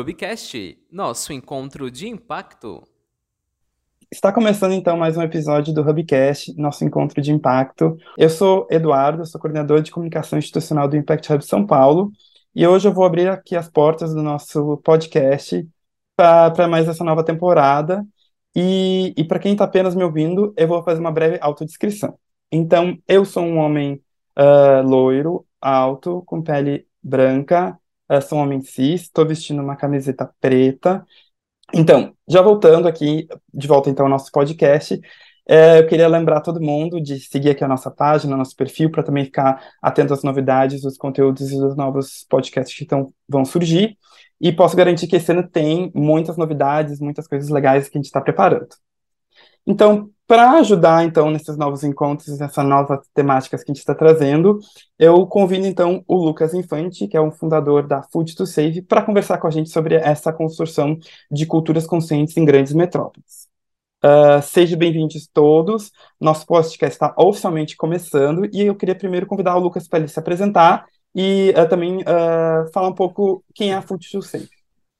Hubcast, nosso encontro de impacto. Está começando então mais um episódio do Hubcast, nosso encontro de impacto. Eu sou Eduardo, sou coordenador de comunicação institucional do Impact Hub São Paulo, e hoje eu vou abrir aqui as portas do nosso podcast para mais essa nova temporada. E, e para quem está apenas me ouvindo, eu vou fazer uma breve autodescrição. Então, eu sou um homem uh, loiro, alto, com pele branca, uh, sou um homem cis, estou vestindo uma camiseta preta. Então, já voltando aqui, de volta então ao nosso podcast, é, eu queria lembrar todo mundo de seguir aqui a nossa página, nosso perfil, para também ficar atento às novidades, os conteúdos e os novos podcasts que tão, vão surgir. E posso garantir que esse ano tem muitas novidades, muitas coisas legais que a gente está preparando. Então, para ajudar então nesses novos encontros, nessas novas temáticas que a gente está trazendo, eu convido então o Lucas Infante, que é um fundador da Food to Save, para conversar com a gente sobre essa construção de culturas conscientes em grandes metrópoles. Uh, sejam bem-vindos todos. Nosso podcast está oficialmente começando e eu queria primeiro convidar o Lucas para ele se apresentar e uh, também uh, falar um pouco quem é a Food to Save.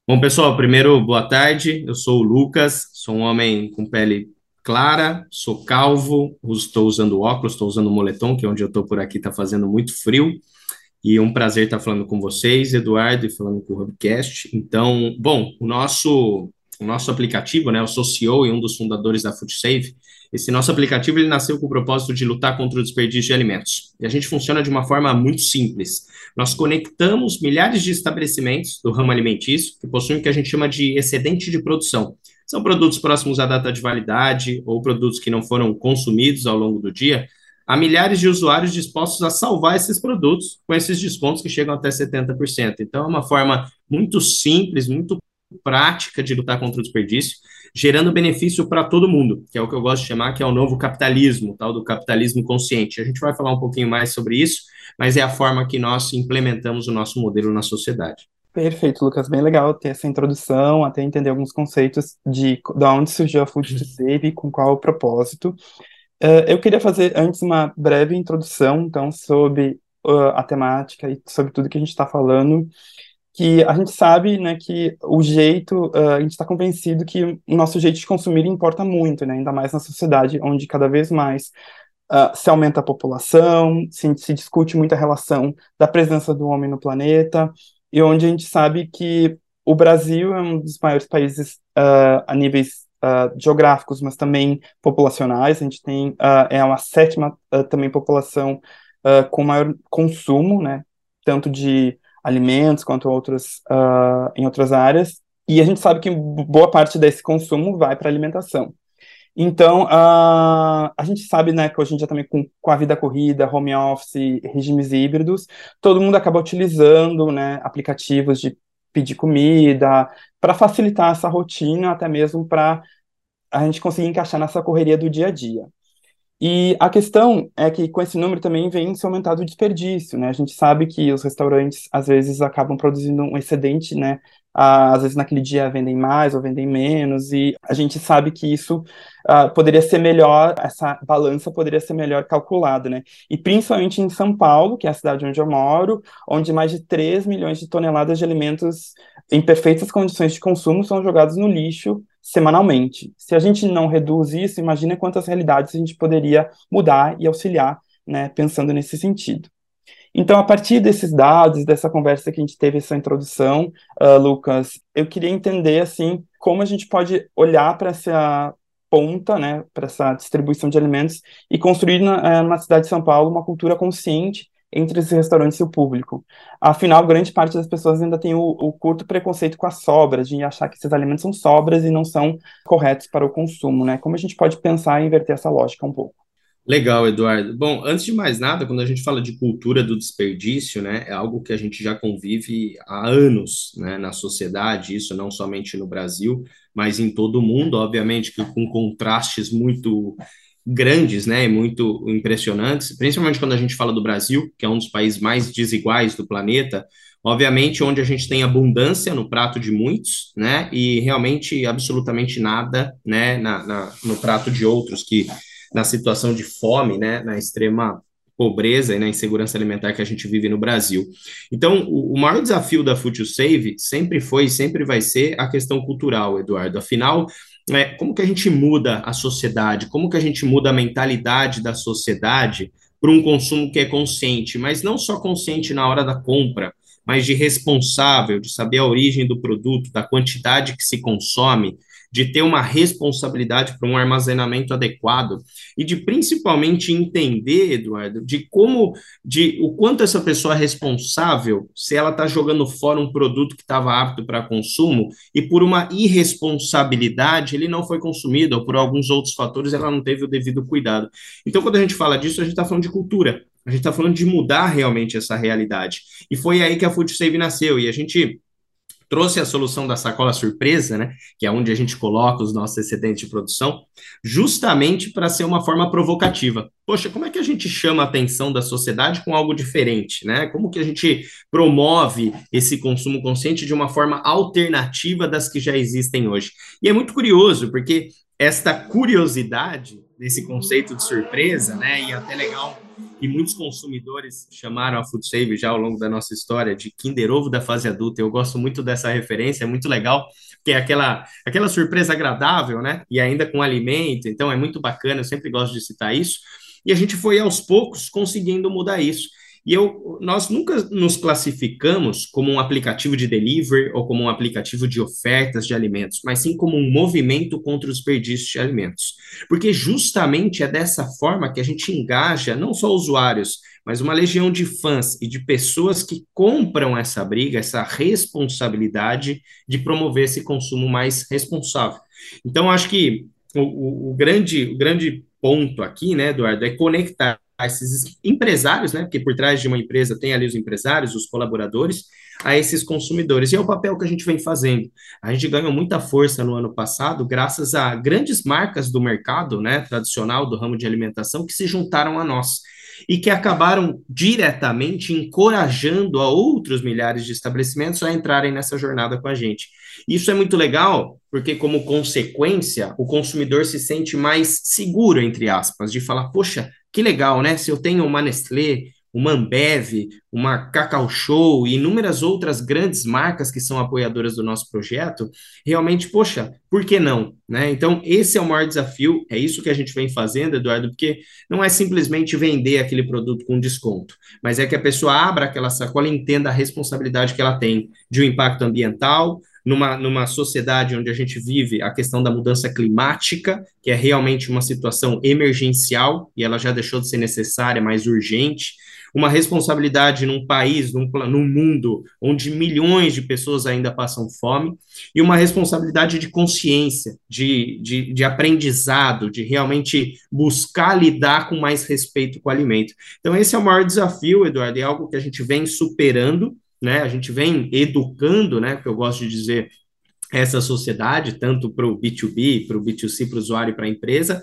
Bom, pessoal, primeiro, boa tarde. Eu sou o Lucas, sou um homem com pele clara, sou calvo, estou usando óculos, estou usando moletom, que é onde eu estou por aqui está fazendo muito frio. E é um prazer estar falando com vocês, Eduardo, e falando com o Hubcast. Então, bom, o nosso o nosso aplicativo, né? Eu sou CEO e um dos fundadores da FoodSave. Esse nosso aplicativo ele nasceu com o propósito de lutar contra o desperdício de alimentos. E a gente funciona de uma forma muito simples. Nós conectamos milhares de estabelecimentos do ramo alimentício que possuem o que a gente chama de excedente de produção. São produtos próximos à data de validade ou produtos que não foram consumidos ao longo do dia. Há milhares de usuários dispostos a salvar esses produtos com esses descontos que chegam até 70%. Então, é uma forma muito simples, muito prática de lutar contra o desperdício, gerando benefício para todo mundo, que é o que eu gosto de chamar que é o novo capitalismo, tal do capitalismo consciente. A gente vai falar um pouquinho mais sobre isso, mas é a forma que nós implementamos o nosso modelo na sociedade. Perfeito, Lucas, bem legal ter essa introdução, até entender alguns conceitos de, de onde surgiu a Food to Save e com qual o propósito. Uh, eu queria fazer antes uma breve introdução, então, sobre uh, a temática e sobre tudo que a gente está falando que a gente sabe, né, que o jeito, uh, a gente está convencido que o nosso jeito de consumir importa muito, né, ainda mais na sociedade onde cada vez mais uh, se aumenta a população, se, se discute muito a relação da presença do homem no planeta, e onde a gente sabe que o Brasil é um dos maiores países uh, a níveis geográficos, mas também populacionais, a gente tem, é uma sétima também população com maior consumo, né, tanto de alimentos quanto outros, uh, em outras áreas, e a gente sabe que boa parte desse consumo vai para alimentação. Então, uh, a gente sabe né, que hoje em dia também com, com a vida corrida, home office, regimes híbridos, todo mundo acaba utilizando né, aplicativos de pedir comida, para facilitar essa rotina, até mesmo para a gente conseguir encaixar nessa correria do dia a dia. E a questão é que com esse número também vem se aumentado o desperdício, né? A gente sabe que os restaurantes às vezes acabam produzindo um excedente, né? às vezes naquele dia vendem mais ou vendem menos, e a gente sabe que isso uh, poderia ser melhor, essa balança poderia ser melhor calculada, né? E principalmente em São Paulo, que é a cidade onde eu moro, onde mais de 3 milhões de toneladas de alimentos em perfeitas condições de consumo são jogados no lixo semanalmente. Se a gente não reduz isso, imagina quantas realidades a gente poderia mudar e auxiliar, né, pensando nesse sentido. Então, a partir desses dados, dessa conversa que a gente teve, essa introdução, uh, Lucas, eu queria entender, assim, como a gente pode olhar para essa ponta, né, para essa distribuição de alimentos e construir na, uh, na cidade de São Paulo uma cultura consciente entre os restaurantes e o público. Afinal, grande parte das pessoas ainda tem o, o, curto preconceito com as sobras, de achar que esses alimentos são sobras e não são corretos para o consumo, né? Como a gente pode pensar em inverter essa lógica um pouco? Legal, Eduardo. Bom, antes de mais nada, quando a gente fala de cultura do desperdício, né, é algo que a gente já convive há anos, né, na sociedade, isso não somente no Brasil, mas em todo o mundo, obviamente que com contrastes muito grandes, né, muito impressionantes, principalmente quando a gente fala do Brasil, que é um dos países mais desiguais do planeta, obviamente onde a gente tem abundância no prato de muitos, né, e realmente absolutamente nada, né, na, na no prato de outros que na situação de fome, né, na extrema pobreza e na insegurança alimentar que a gente vive no Brasil. Então, o, o maior desafio da Food to Save sempre foi e sempre vai ser a questão cultural, Eduardo. Afinal, é, como que a gente muda a sociedade? Como que a gente muda a mentalidade da sociedade para um consumo que é consciente, mas não só consciente na hora da compra, mas de responsável, de saber a origem do produto, da quantidade que se consome, de ter uma responsabilidade para um armazenamento adequado e de principalmente entender, Eduardo, de como, de o quanto essa pessoa é responsável se ela está jogando fora um produto que estava apto para consumo e por uma irresponsabilidade ele não foi consumido ou por alguns outros fatores ela não teve o devido cuidado. Então, quando a gente fala disso, a gente está falando de cultura. A gente está falando de mudar realmente essa realidade. E foi aí que a Food Save nasceu. E a gente trouxe a solução da sacola surpresa, né, que é onde a gente coloca os nossos excedentes de produção, justamente para ser uma forma provocativa. Poxa, como é que a gente chama a atenção da sociedade com algo diferente, né? Como que a gente promove esse consumo consciente de uma forma alternativa das que já existem hoje? E é muito curioso, porque esta curiosidade desse conceito de surpresa, né, e até legal e muitos consumidores chamaram a Food Save já ao longo da nossa história de Kinder Ovo da fase adulta. Eu gosto muito dessa referência, é muito legal, porque é aquela, aquela surpresa agradável, né? E ainda com alimento, então é muito bacana, eu sempre gosto de citar isso. E a gente foi aos poucos conseguindo mudar isso. E eu, nós nunca nos classificamos como um aplicativo de delivery ou como um aplicativo de ofertas de alimentos, mas sim como um movimento contra os desperdício de alimentos. Porque justamente é dessa forma que a gente engaja não só usuários, mas uma legião de fãs e de pessoas que compram essa briga, essa responsabilidade de promover esse consumo mais responsável. Então, acho que o, o, o grande, o grande ponto aqui, né, Eduardo, é conectar esses empresários, né? Porque por trás de uma empresa tem ali os empresários, os colaboradores, a esses consumidores. E é o papel que a gente vem fazendo. A gente ganhou muita força no ano passado, graças a grandes marcas do mercado, né, tradicional do ramo de alimentação, que se juntaram a nós e que acabaram diretamente encorajando a outros milhares de estabelecimentos a entrarem nessa jornada com a gente. Isso é muito legal, porque, como consequência, o consumidor se sente mais seguro, entre aspas, de falar: poxa, que legal, né? Se eu tenho uma Nestlé, uma Ambev, uma Cacau Show e inúmeras outras grandes marcas que são apoiadoras do nosso projeto, realmente, poxa, por que não? Né? Então, esse é o maior desafio, é isso que a gente vem fazendo, Eduardo, porque não é simplesmente vender aquele produto com desconto, mas é que a pessoa abra aquela sacola e entenda a responsabilidade que ela tem de um impacto ambiental, numa, numa sociedade onde a gente vive a questão da mudança climática, que é realmente uma situação emergencial e ela já deixou de ser necessária, mais urgente, uma responsabilidade num país, num, num mundo onde milhões de pessoas ainda passam fome, e uma responsabilidade de consciência, de, de, de aprendizado, de realmente buscar lidar com mais respeito com o alimento. Então, esse é o maior desafio, Eduardo, é algo que a gente vem superando né? A gente vem educando, né? Que eu gosto de dizer essa sociedade, tanto para o B2B, para o B2C, para o usuário e para a empresa,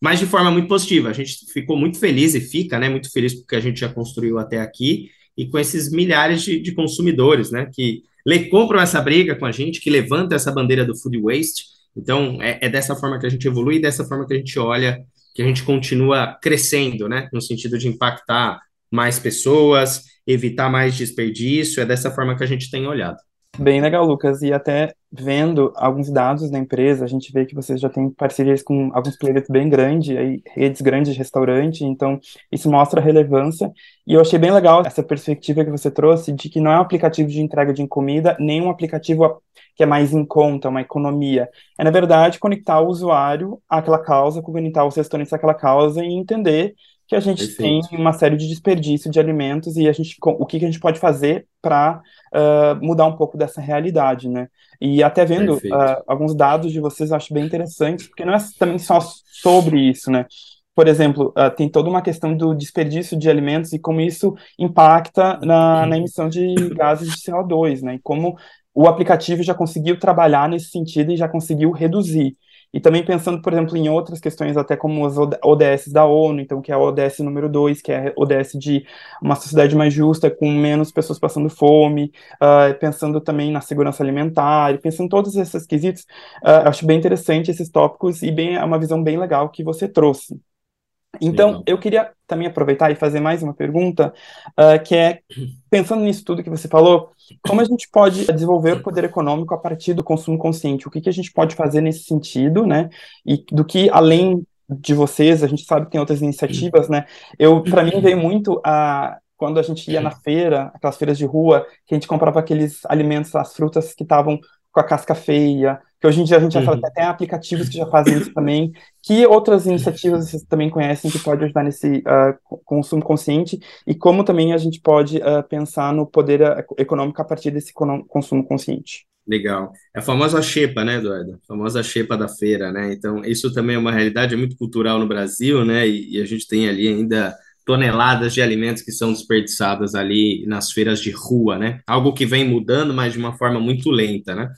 mas de forma muito positiva. A gente ficou muito feliz e fica, né? Muito feliz porque a gente já construiu até aqui e com esses milhares de, de consumidores, né? Que le, compram essa briga com a gente, que levantam essa bandeira do food waste. Então, é, é dessa forma que a gente evolui, dessa forma que a gente olha, que a gente continua crescendo, né? No sentido de impactar mais pessoas, evitar mais desperdício. É dessa forma que a gente tem olhado. Bem legal, Lucas. E até vendo alguns dados da empresa, a gente vê que vocês já têm parcerias com alguns players bem grandes, aí, redes grandes de restaurante, então isso mostra a relevância. E eu achei bem legal essa perspectiva que você trouxe de que não é um aplicativo de entrega de comida, nem um aplicativo que é mais em conta, uma economia. É, na verdade, conectar o usuário àquela causa, conectar os restaurantes àquela causa e entender que a gente Perfeito. tem uma série de desperdício de alimentos e a gente, o que, que a gente pode fazer para uh, mudar um pouco dessa realidade, né? E até vendo uh, alguns dados de vocês, eu acho bem interessantes, porque não é também só sobre isso, né? Por exemplo, uh, tem toda uma questão do desperdício de alimentos e como isso impacta na, na emissão de gases de CO2, né? E como o aplicativo já conseguiu trabalhar nesse sentido e já conseguiu reduzir. E também pensando, por exemplo, em outras questões, até como as ODS da ONU, então, que é a ODS número 2, que é a ODS de uma sociedade mais justa, com menos pessoas passando fome, uh, pensando também na segurança alimentar, pensando em todos esses quesitos, uh, acho bem interessante esses tópicos e bem, é uma visão bem legal que você trouxe. Então, Legal. eu queria também aproveitar e fazer mais uma pergunta, uh, que é, pensando nisso tudo que você falou, como a gente pode desenvolver o poder econômico a partir do consumo consciente? O que, que a gente pode fazer nesse sentido, né? E do que, além de vocês, a gente sabe que tem outras iniciativas, né? Eu, para mim, veio muito a quando a gente ia na feira, aquelas feiras de rua, que a gente comprava aqueles alimentos, as frutas que estavam com a casca feia, que hoje em dia a gente já fala que tem aplicativos que já fazem isso também. Que outras iniciativas vocês também conhecem que pode ajudar nesse uh, consumo consciente e como também a gente pode uh, pensar no poder uh, econômico a partir desse consumo consciente? Legal. É a famosa xepa, né, Eduardo? A famosa xepa da feira, né? Então, isso também é uma realidade muito cultural no Brasil, né? E, e a gente tem ali ainda toneladas de alimentos que são desperdiçadas ali nas feiras de rua, né? Algo que vem mudando, mas de uma forma muito lenta, né?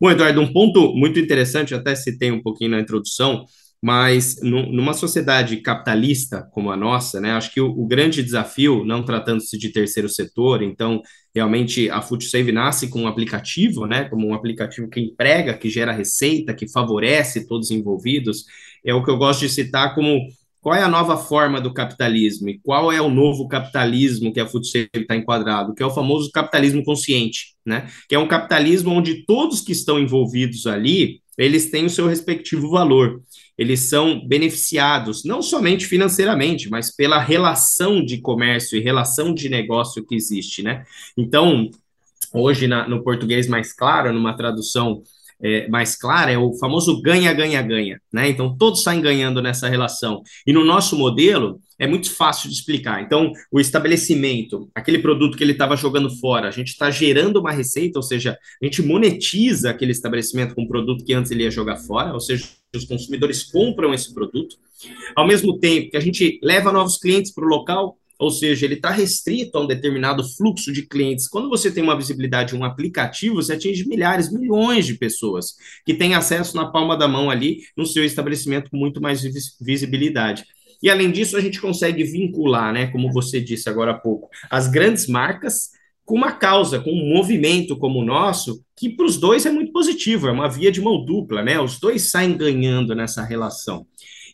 Bom, Eduardo, um ponto muito interessante, até citei um pouquinho na introdução, mas numa sociedade capitalista como a nossa, né, acho que o, o grande desafio, não tratando-se de terceiro setor, então realmente a FoodSave nasce com um aplicativo, né, como um aplicativo que emprega, que gera receita, que favorece todos os envolvidos, é o que eu gosto de citar como qual é a nova forma do capitalismo e qual é o novo capitalismo que a FoodSafe está enquadrado, que é o famoso capitalismo consciente, né? Que é um capitalismo onde todos que estão envolvidos ali, eles têm o seu respectivo valor. Eles são beneficiados não somente financeiramente, mas pela relação de comércio e relação de negócio que existe, né? Então, hoje na, no português mais claro, numa tradução é, mais clara é o famoso ganha-ganha-ganha, né? Então todos saem ganhando nessa relação. E no nosso modelo é muito fácil de explicar. Então, o estabelecimento, aquele produto que ele estava jogando fora, a gente está gerando uma receita, ou seja, a gente monetiza aquele estabelecimento com um produto que antes ele ia jogar fora, ou seja, os consumidores compram esse produto. Ao mesmo tempo que a gente leva novos clientes para o local, ou seja, ele está restrito a um determinado fluxo de clientes. Quando você tem uma visibilidade, um aplicativo, você atinge milhares, milhões de pessoas que têm acesso na palma da mão ali no seu estabelecimento com muito mais visibilidade. E além disso, a gente consegue vincular, né, como você disse agora há pouco, as grandes marcas com uma causa, com um movimento como o nosso, que para os dois é muito positivo, é uma via de mão dupla, né? Os dois saem ganhando nessa relação.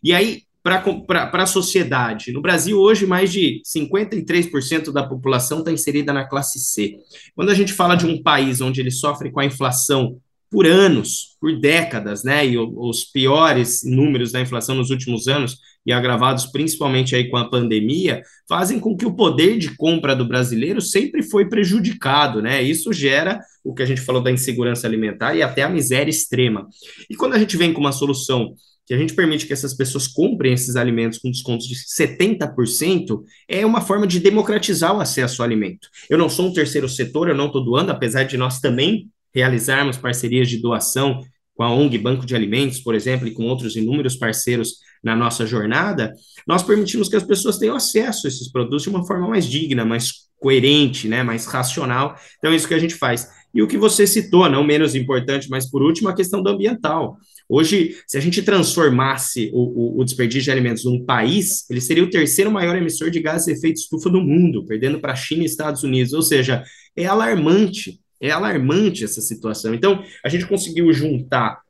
E aí, para a sociedade. No Brasil, hoje, mais de 53% da população está inserida na classe C. Quando a gente fala de um país onde ele sofre com a inflação por anos, por décadas, né, e os piores números da inflação nos últimos anos, e agravados principalmente aí com a pandemia, fazem com que o poder de compra do brasileiro sempre foi prejudicado, né? Isso gera o que a gente falou da insegurança alimentar e até a miséria extrema. E quando a gente vem com uma solução que a gente permite que essas pessoas comprem esses alimentos com descontos de 70%, é uma forma de democratizar o acesso ao alimento. Eu não sou um terceiro setor, eu não estou doando, apesar de nós também realizarmos parcerias de doação com a ONG Banco de Alimentos, por exemplo, e com outros inúmeros parceiros na nossa jornada, nós permitimos que as pessoas tenham acesso a esses produtos de uma forma mais digna, mais coerente, né, mais racional. Então, é isso que a gente faz. E o que você citou, não menos importante, mas por último, a questão do ambiental. Hoje, se a gente transformasse o, o, o, desperdício de alimentos num país, ele seria o terceiro maior emissor de gases de efeito estufa do mundo, perdendo para a China e Estados Unidos. Ou seja, é alarmante, é alarmante essa situação. Então, a gente conseguiu juntar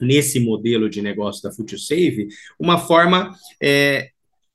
nesse modelo de negócio da FutureSave uma forma é,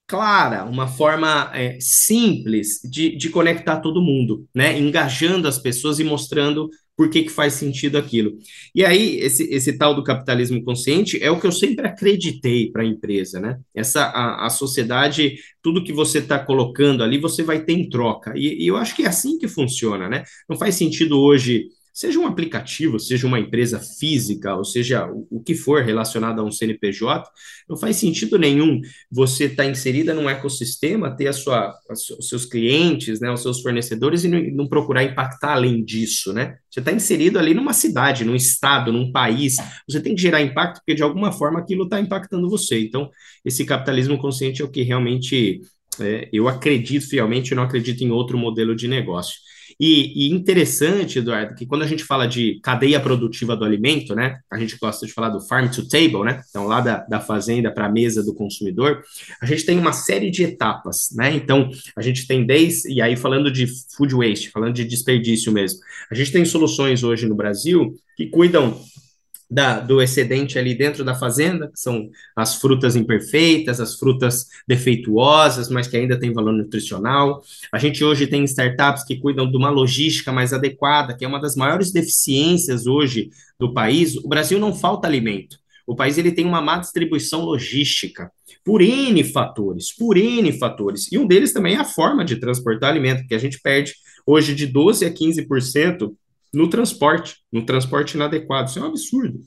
clara, uma forma é, simples de, de conectar todo mundo, né? Engajando as pessoas e mostrando por que, que faz sentido aquilo. E aí, esse, esse tal do capitalismo consciente é o que eu sempre acreditei para a empresa, né? Essa, a, a sociedade, tudo que você está colocando ali, você vai ter em troca. E, e eu acho que é assim que funciona, né? Não faz sentido hoje seja um aplicativo, seja uma empresa física, ou seja o, que for relacionado a um CNPJ, não faz sentido nenhum você estar tá inserida num ecossistema, ter a sua, a os seus clientes, né, os seus fornecedores e não, não procurar impactar além disso, né? Você está inserido ali numa cidade, num estado, num país, você tem que gerar impacto porque de alguma forma aquilo está impactando você. Então, esse capitalismo consciente é o que realmente é, eu acredito fielmente, eu não acredito em outro modelo de negócio. E, e, interessante, Eduardo, que quando a gente fala de cadeia produtiva do alimento, né? A gente gosta de falar do farm to table, né? Então, lá da, da fazenda para a mesa do consumidor, a gente tem uma série de etapas, né? Então, a gente tem desde, e aí falando de food waste, falando de desperdício mesmo, a gente tem soluções hoje no Brasil que cuidam da, do excedente ali dentro da fazenda, que são as frutas imperfeitas, as frutas defeituosas, mas que ainda têm valor nutricional. A gente hoje tem startups que cuidam de uma logística mais adequada, que é uma das maiores deficiências hoje do país. O Brasil não falta alimento. O país ele tem uma má distribuição logística por N fatores, por N fatores. E um deles também é a forma de transportar alimento, que a gente perde hoje de 12 a 15% no transporte, no transporte inadequado. Isso é um absurdo.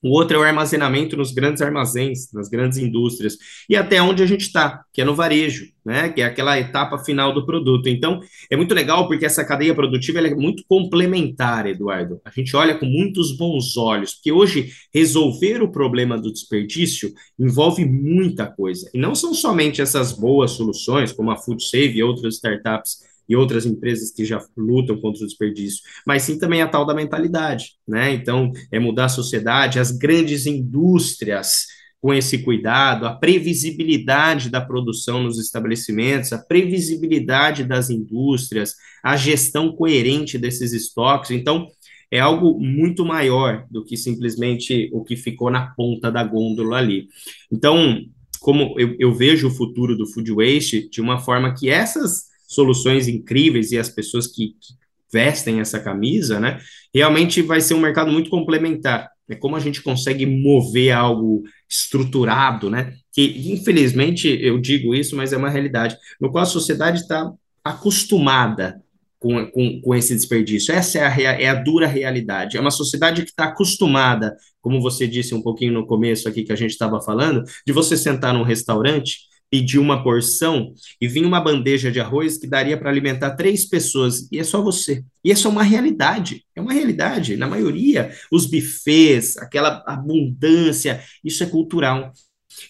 O outro é o armazenamento nos grandes armazéns, nas grandes indústrias, e até onde a gente está, que é no varejo, né? Que é aquela etapa final do produto. Então, é muito legal porque essa cadeia produtiva é muito complementar, Eduardo. A gente olha com muitos bons olhos, porque hoje resolver o problema do desperdício envolve muita coisa. E não são somente essas boas soluções, como a Food Save e outras startups e outras empresas que já lutam contra o desperdício, mas sim também a tal da mentalidade, né? Então, é mudar a sociedade, as grandes indústrias com esse cuidado, a previsibilidade da produção nos estabelecimentos, a previsibilidade das indústrias, a gestão coerente desses estoques. Então, é algo muito maior do que simplesmente o que ficou na ponta da gôndola ali. Então, como eu, eu vejo o futuro do food waste de uma forma que essas soluções incríveis e as pessoas que, que vestem essa camisa, né? Realmente vai ser um mercado muito complementar. É como a gente consegue mover algo estruturado, né? Que infelizmente eu digo isso, mas é uma realidade, no qual a sociedade está acostumada com, com, com, esse desperdício. Essa é a, é a dura realidade. É uma sociedade que está acostumada, como você disse um pouquinho no começo aqui que a gente estava falando, de você sentar num restaurante pedir uma porção e vinha uma bandeja de arroz que daria para alimentar três pessoas e é só você. E isso é uma realidade, é uma realidade. Na maioria, os bufês, aquela abundância, isso é cultural.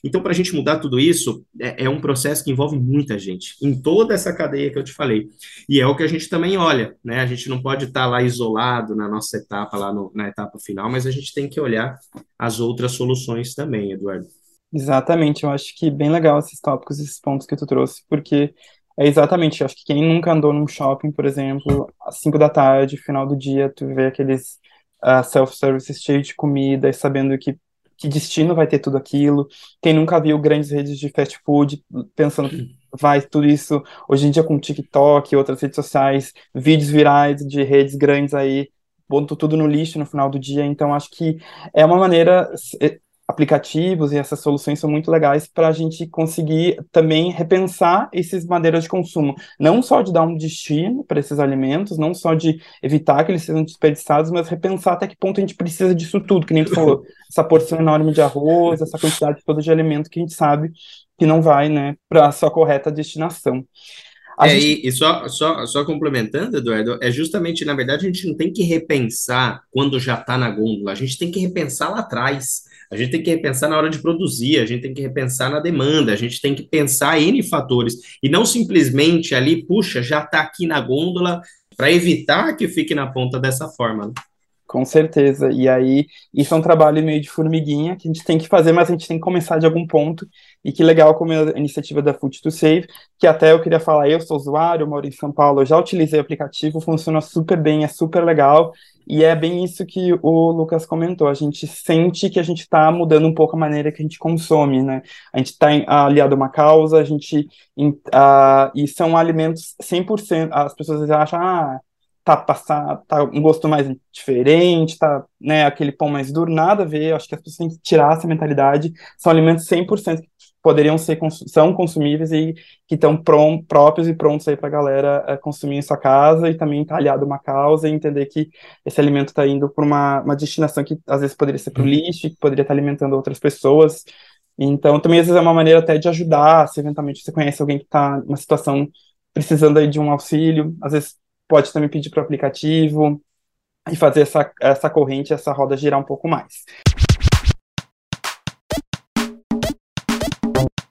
Então, para a gente mudar tudo isso, é, é, um processo que envolve muita gente, em toda essa cadeia que eu te falei. E é o que a gente também olha, né? A gente não pode estar tá lá isolado na nossa etapa, lá no, na etapa final, mas a gente tem que olhar as outras soluções também, Eduardo. Exatamente, eu acho que bem legal esses tópicos, esses pontos que tu trouxe, porque é exatamente, eu acho que quem nunca andou num shopping, por exemplo, às 5 da tarde, final do dia, tu vê aqueles uh, self-services cheios de comida e sabendo que, que destino vai ter tudo aquilo. Quem nunca viu grandes redes de fast food, pensando que vai tudo isso, hoje em dia com TikTok e outras redes sociais, vídeos virais de redes grandes aí, botam tudo no lixo no final do dia, então acho que é uma maneira aplicativos e essas soluções são muito legais para a gente conseguir também repensar essas maneiras de consumo, não só de dar um destino para esses alimentos, não só de evitar que eles sejam desperdiçados, mas repensar até que ponto a gente precisa disso tudo, que nem tu falou, essa porção enorme de arroz, essa quantidade toda de alimento que a gente sabe que não vai, né, para a sua correta destinação. É, gente... e, e só, só, só complementando, Eduardo, é justamente, na verdade, a gente não tem que repensar quando já está na gôndola, a gente tem que repensar lá atrás. A gente tem que repensar na hora de produzir, a gente tem que repensar na demanda, a gente tem que pensar em fatores, e não simplesmente ali, puxa, já está aqui na gôndola, para evitar que fique na ponta dessa forma. Né? Com certeza. E aí, isso é um trabalho meio de formiguinha que a gente tem que fazer, mas a gente tem que começar de algum ponto. E que legal como a iniciativa da Food to Save, que até eu queria falar, eu sou usuário, moro em São Paulo, já utilizei o aplicativo, funciona super bem, é super legal. E é bem isso que o Lucas comentou. A gente sente que a gente está mudando um pouco a maneira que a gente consome, né? A gente está aliado a uma causa, a gente. Uh, e são alimentos 100%. As pessoas acham, ah, tá passado, tá um gosto mais diferente, tá, né, aquele pão mais duro, nada a ver, acho que as pessoas têm que tirar essa mentalidade, são alimentos 100% que poderiam ser, são consumíveis e que estão próprios e prontos aí para a galera é, consumir em sua casa e também tá aliado a uma causa e entender que esse alimento está indo para uma, uma destinação que às vezes poderia ser para o uhum. lixo, que poderia estar tá alimentando outras pessoas, então também às vezes é uma maneira até de ajudar, se eventualmente você conhece alguém que está numa situação precisando aí de um auxílio, às vezes pode também pedir para o aplicativo e fazer essa, essa corrente, essa roda girar um pouco mais.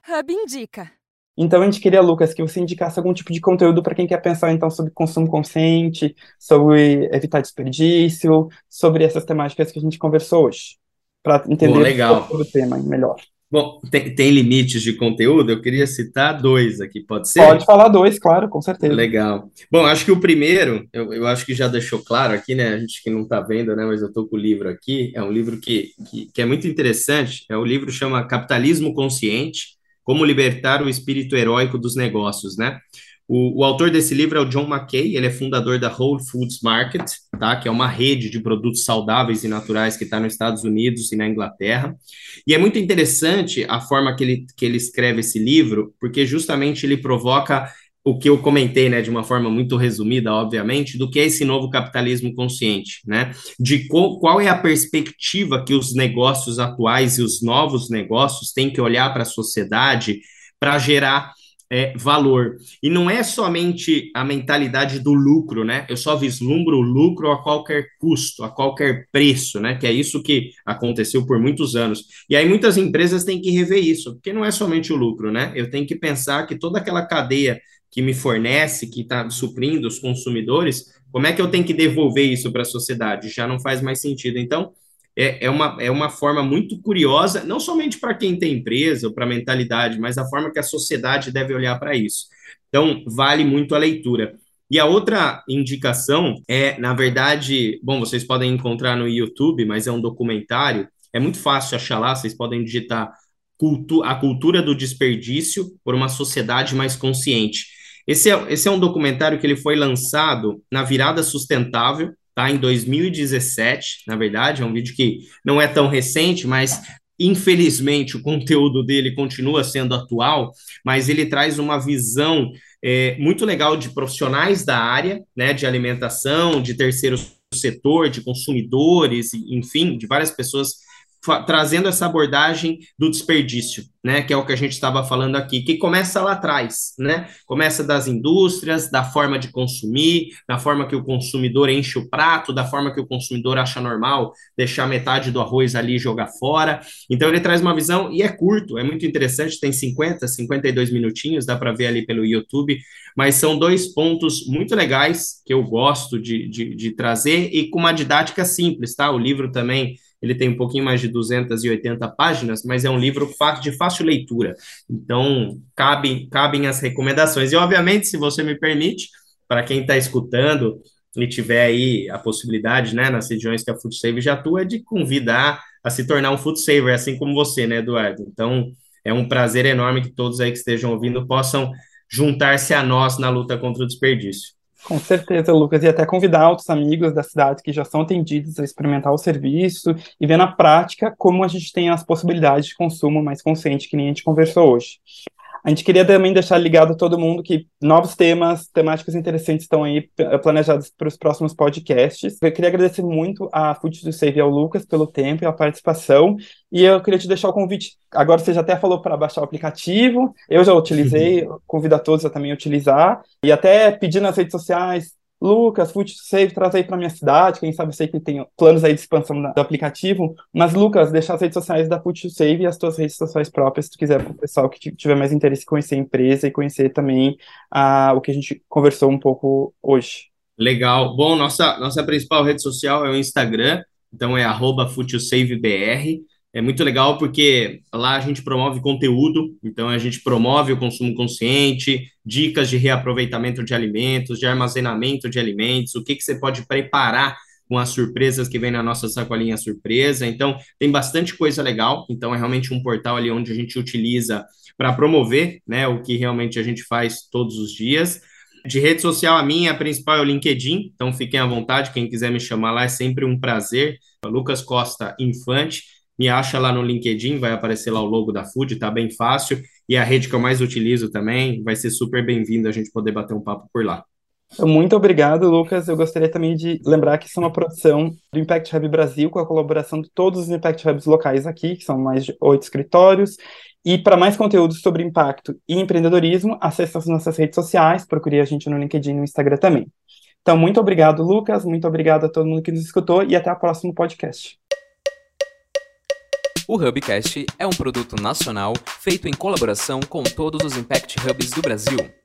Hub Indica. Então a gente queria, Lucas, que você indicasse algum tipo de conteúdo para quem quer pensar então sobre consumo consciente, sobre evitar desperdício, sobre essas temáticas que a gente conversou hoje, para entender o tema melhor. Bom, tem, tem, limites de conteúdo, eu queria citar dois aqui, pode ser? Pode falar dois, claro, com certeza. Legal. Bom, acho que o primeiro, eu, eu acho que já deixou claro aqui, né? A gente que não está vendo, né? Mas eu estou com o livro aqui, é um livro que, que, que é muito interessante, é o livro chama Capitalismo Consciente, Como Libertar o Espírito Heróico dos Negócios, né? O, o, autor desse livro é o John McKay, ele é fundador da Whole Foods Market, tá? que é uma rede de produtos saudáveis e naturais que está nos Estados Unidos e na Inglaterra. E é muito interessante a forma que ele, que ele escreve esse livro, porque justamente ele provoca o que eu comentei, né, de uma forma muito resumida, obviamente, do que é esse novo capitalismo consciente, né? De qual, qual é a perspectiva que os negócios atuais e os novos negócios têm que olhar para a sociedade para gerar é, valor. E não é somente a mentalidade do lucro, né? Eu só vislumbro o lucro a qualquer custo, a qualquer preço, né? Que é isso que aconteceu por muitos anos. E aí muitas empresas têm que rever isso, porque não é somente o lucro, né? Eu tenho que pensar que toda aquela cadeia que me fornece, que está suprindo os consumidores, como é que eu tenho que devolver isso para a sociedade? Já não faz mais sentido. Então, é, é, uma, é uma forma muito curiosa, não somente para quem tem empresa ou para a mentalidade, mas a forma que a sociedade deve olhar para isso. Então, vale muito a leitura. E a outra indicação é, na verdade, bom, vocês podem encontrar no YouTube, mas é um documentário, é muito fácil achar lá, vocês podem digitar cultu A Cultura do Desperdício por uma Sociedade Mais Consciente. Esse é, esse é um documentário que ele foi lançado na Virada Sustentável, tá? Em 2017, na verdade, é um vídeo que não é tão recente, mas infelizmente o conteúdo dele continua sendo atual, mas ele traz uma visão é, muito legal de profissionais da área, né, de alimentação, de terceiro setor, de consumidores, enfim, de várias pessoas trazendo essa abordagem do desperdício, né, que é o que a gente estava falando aqui, que começa lá atrás, né? Começa das indústrias, da forma de consumir, da forma que o consumidor enche o prato, da forma que o consumidor acha normal deixar metade do arroz ali e jogar fora. Então ele traz uma visão e é curto, é muito interessante, tem 50, 52 minutinhos, dá para ver ali pelo YouTube, mas são dois pontos muito legais que eu gosto de, de, de trazer e com uma didática simples, tá? O livro também ele tem um pouquinho mais de 280 páginas, mas é um livro de fácil leitura. Então, cabem, cabem as recomendações. E, obviamente, se você me permite, para quem está escutando e tiver aí a possibilidade, né, nas regiões que a Food Save já atua, de convidar a se tornar um Food Saver, assim como você, né, Eduardo? Então, é um prazer enorme que todos aí que estejam ouvindo possam juntar-se a nós na luta contra o desperdício. Com certeza, Lucas, e até convidar outros amigos da cidade que já são atendidos a experimentar o serviço e ver na prática como a gente tem as possibilidades de consumo mais consciente, que nem a gente conversou hoje. A gente queria também deixar ligado a todo mundo que novos temas, temáticas interessantes estão aí planejados para os próximos podcasts. Eu queria agradecer muito a Food to Save e ao Lucas pelo tempo e a participação. E eu queria te deixar o convite. Agora você já até falou para baixar o aplicativo. Eu já utilizei, uhum. convido a todos a também utilizar. E até pedir nas redes sociais, Lucas, Food Save, traz aí para minha cidade. Quem sabe eu sei que tem planos aí de expansão do aplicativo. Mas, Lucas, deixa as redes sociais da Food Save e as tuas redes sociais próprias, se tu quiser, para o pessoal que tiver mais interesse em conhecer a empresa e conhecer também o que a gente conversou um pouco hoje. Legal. Bom, nossa, nossa principal rede social é o Instagram, então é arroba FoodSaveBR. É muito legal porque lá a gente promove conteúdo, então a gente promove o consumo consciente, dicas de reaproveitamento de alimentos, de armazenamento de alimentos, o que, que você pode preparar com as surpresas que vem na nossa sacolinha surpresa. Então, tem bastante coisa legal. Então, é realmente um portal ali onde a gente utiliza para promover né, o que realmente a gente faz todos os dias. De rede social, a minha a principal é o LinkedIn, então fiquem à vontade, quem quiser me chamar lá é sempre um prazer. Lucas Costa Infante me acha lá no LinkedIn, vai aparecer lá o logo da Food, tá bem fácil. E a rede que eu mais utilizo também, vai ser super bem-vindo a gente poder bater um papo por lá. Muito obrigado, Lucas. Eu gostaria também de lembrar que isso é uma produção do Impact Hub Brasil, com a colaboração de todos os Impact Hubs locais aqui, que são mais de oito escritórios. E para mais conteúdos sobre impacto e empreendedorismo, acesse as nossas redes sociais, procure a gente no LinkedIn e no Instagram também. Então, muito obrigado, Lucas. Muito obrigado a todo mundo que nos escutou e até o próximo podcast. O Hubcast é um produto nacional feito em colaboração com todos os Impact Hubs do Brasil.